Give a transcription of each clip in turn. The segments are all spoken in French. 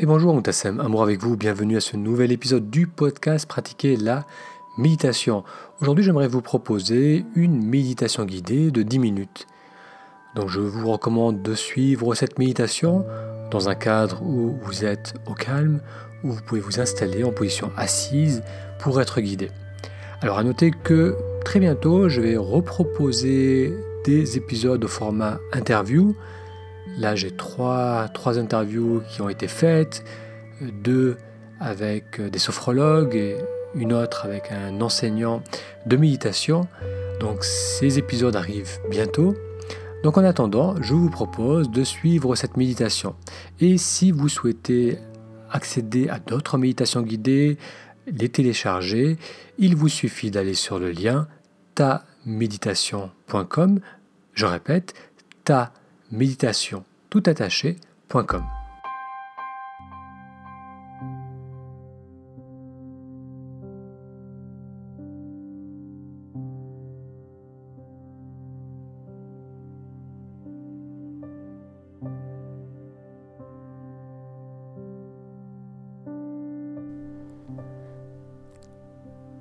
Et bonjour Moutassem, amour avec vous, bienvenue à ce nouvel épisode du podcast Pratiquer la méditation. Aujourd'hui j'aimerais vous proposer une méditation guidée de 10 minutes. Donc je vous recommande de suivre cette méditation dans un cadre où vous êtes au calme, où vous pouvez vous installer en position assise pour être guidé. Alors à noter que très bientôt je vais reproposer des épisodes au format interview Là, j'ai trois, interviews qui ont été faites, deux avec des sophrologues et une autre avec un enseignant de méditation. Donc ces épisodes arrivent bientôt. Donc en attendant, je vous propose de suivre cette méditation. Et si vous souhaitez accéder à d'autres méditations guidées, les télécharger, il vous suffit d'aller sur le lien taméditation.com. Je répète, ta méditation.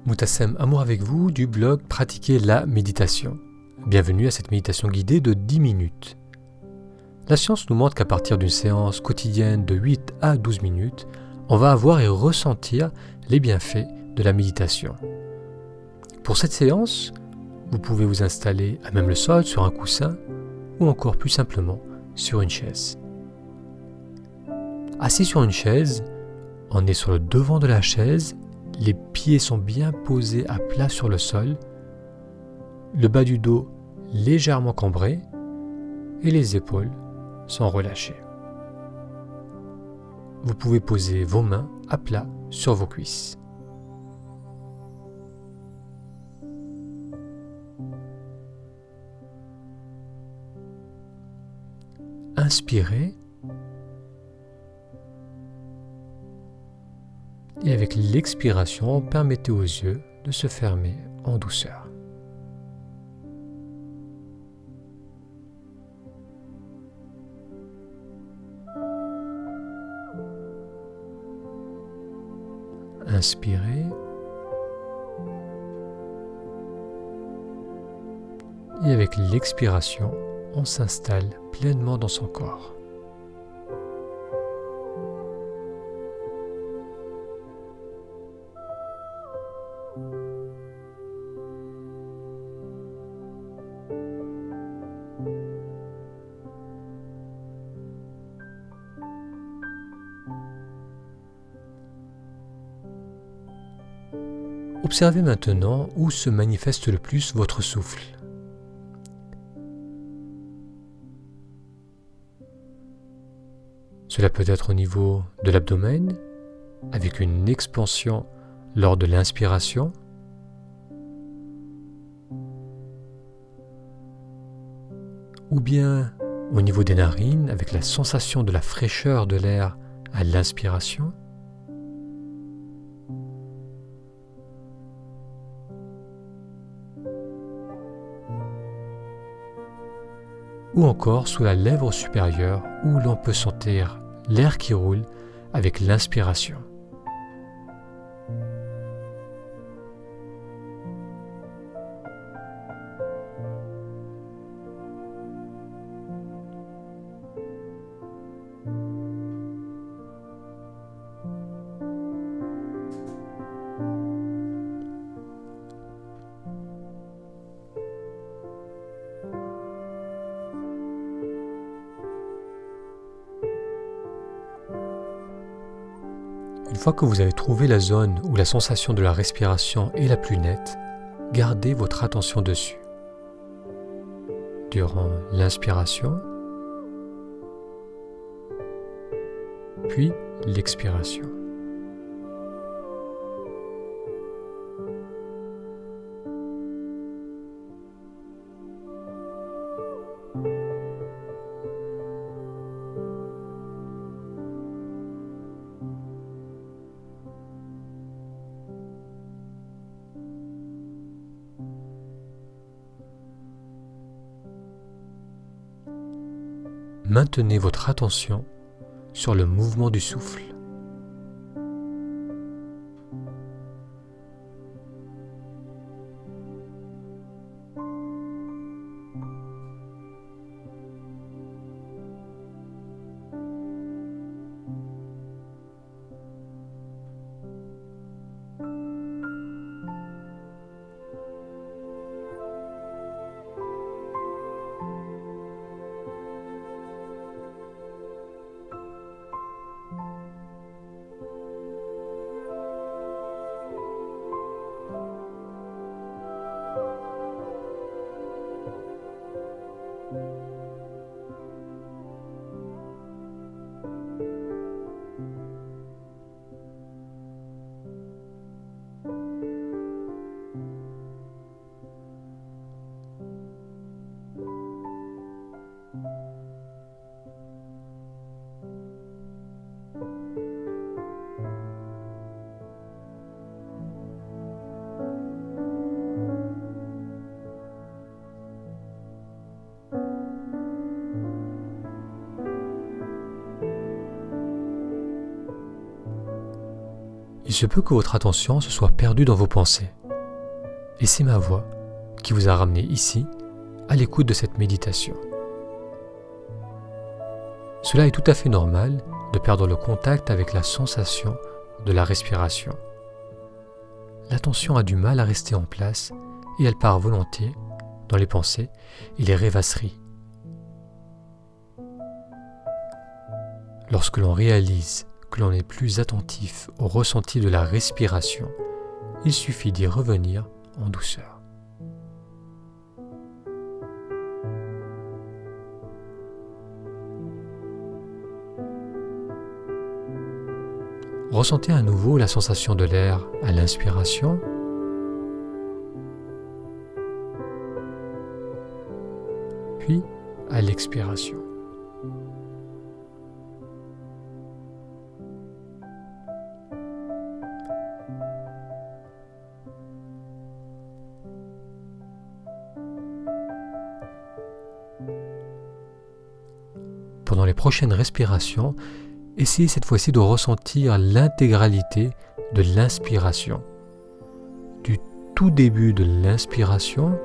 Moutassem Amour avec vous du blog Pratiquer la méditation. Bienvenue à cette méditation guidée de 10 minutes. La science nous montre qu'à partir d'une séance quotidienne de 8 à 12 minutes, on va avoir et ressentir les bienfaits de la méditation. Pour cette séance, vous pouvez vous installer à même le sol sur un coussin ou encore plus simplement sur une chaise. Assis sur une chaise, on est sur le devant de la chaise, les pieds sont bien posés à plat sur le sol, le bas du dos légèrement cambré et les épaules sont relâchés. Vous pouvez poser vos mains à plat sur vos cuisses. Inspirez et avec l'expiration, permettez aux yeux de se fermer en douceur. Inspirez. Et avec l'expiration, on s'installe pleinement dans son corps. Observez maintenant où se manifeste le plus votre souffle. Cela peut être au niveau de l'abdomen, avec une expansion lors de l'inspiration, ou bien au niveau des narines, avec la sensation de la fraîcheur de l'air à l'inspiration. Ou encore sous la lèvre supérieure où l'on peut sentir l'air qui roule avec l'inspiration. Une fois que vous avez trouvé la zone où la sensation de la respiration est la plus nette, gardez votre attention dessus. Durant l'inspiration, puis l'expiration. Maintenez votre attention sur le mouvement du souffle. Il se peut que votre attention se soit perdue dans vos pensées. Et c'est ma voix qui vous a ramené ici, à l'écoute de cette méditation. Cela est tout à fait normal de perdre le contact avec la sensation de la respiration. L'attention a du mal à rester en place et elle part volontiers dans les pensées et les rêvasseries. Lorsque l'on réalise que l'on est plus attentif au ressenti de la respiration, il suffit d'y revenir en douceur. Ressentez à nouveau la sensation de l'air à l'inspiration puis à l'expiration. Les prochaines respirations, essayez cette fois-ci de ressentir l'intégralité de l'inspiration. Du tout début de l'inspiration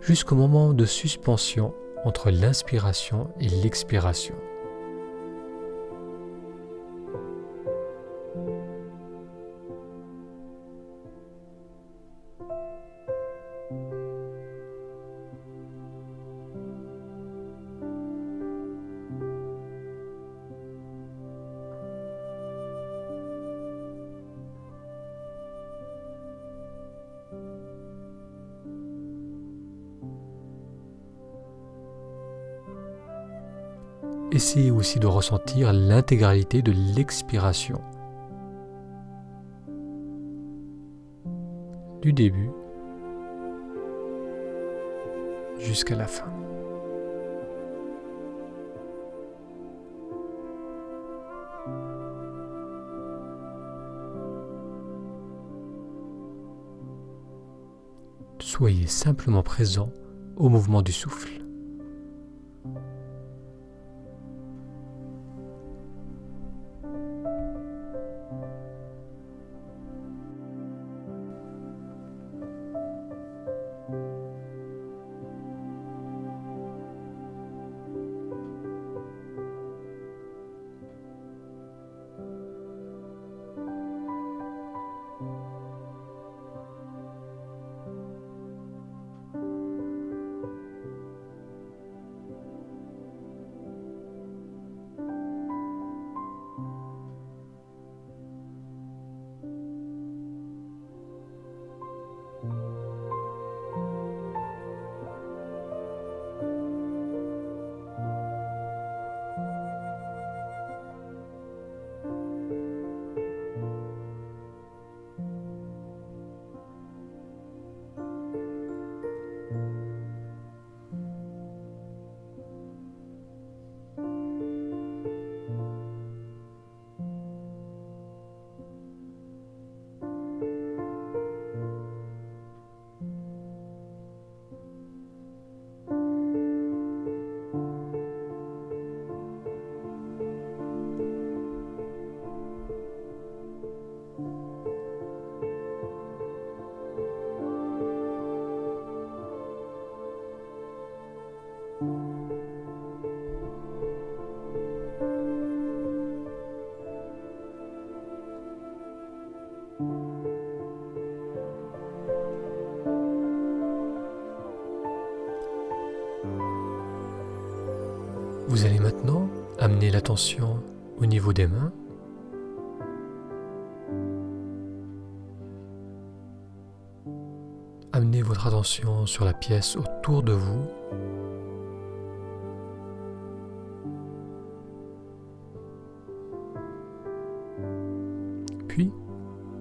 jusqu'au moment de suspension entre l'inspiration et l'expiration. Essayez aussi de ressentir l'intégralité de l'expiration. Du début jusqu'à la fin. Soyez simplement présent au mouvement du souffle. Vous allez maintenant amener l'attention au niveau des mains. Amenez votre attention sur la pièce autour de vous. Puis,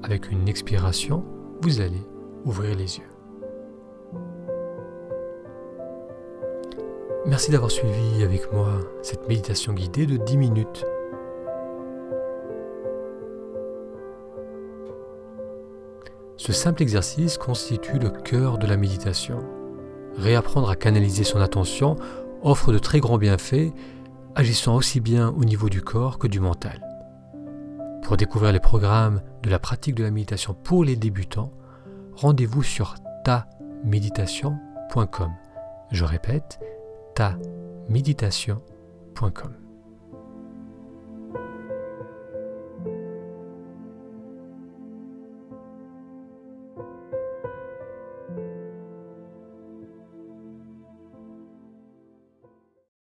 avec une expiration, vous allez ouvrir les yeux. Merci d'avoir suivi avec moi cette méditation guidée de 10 minutes. Ce simple exercice constitue le cœur de la méditation. Réapprendre à canaliser son attention offre de très grands bienfaits, agissant aussi bien au niveau du corps que du mental. Pour découvrir les programmes de la pratique de la méditation pour les débutants, rendez-vous sur taméditation.com. Je répète, taméditation.com.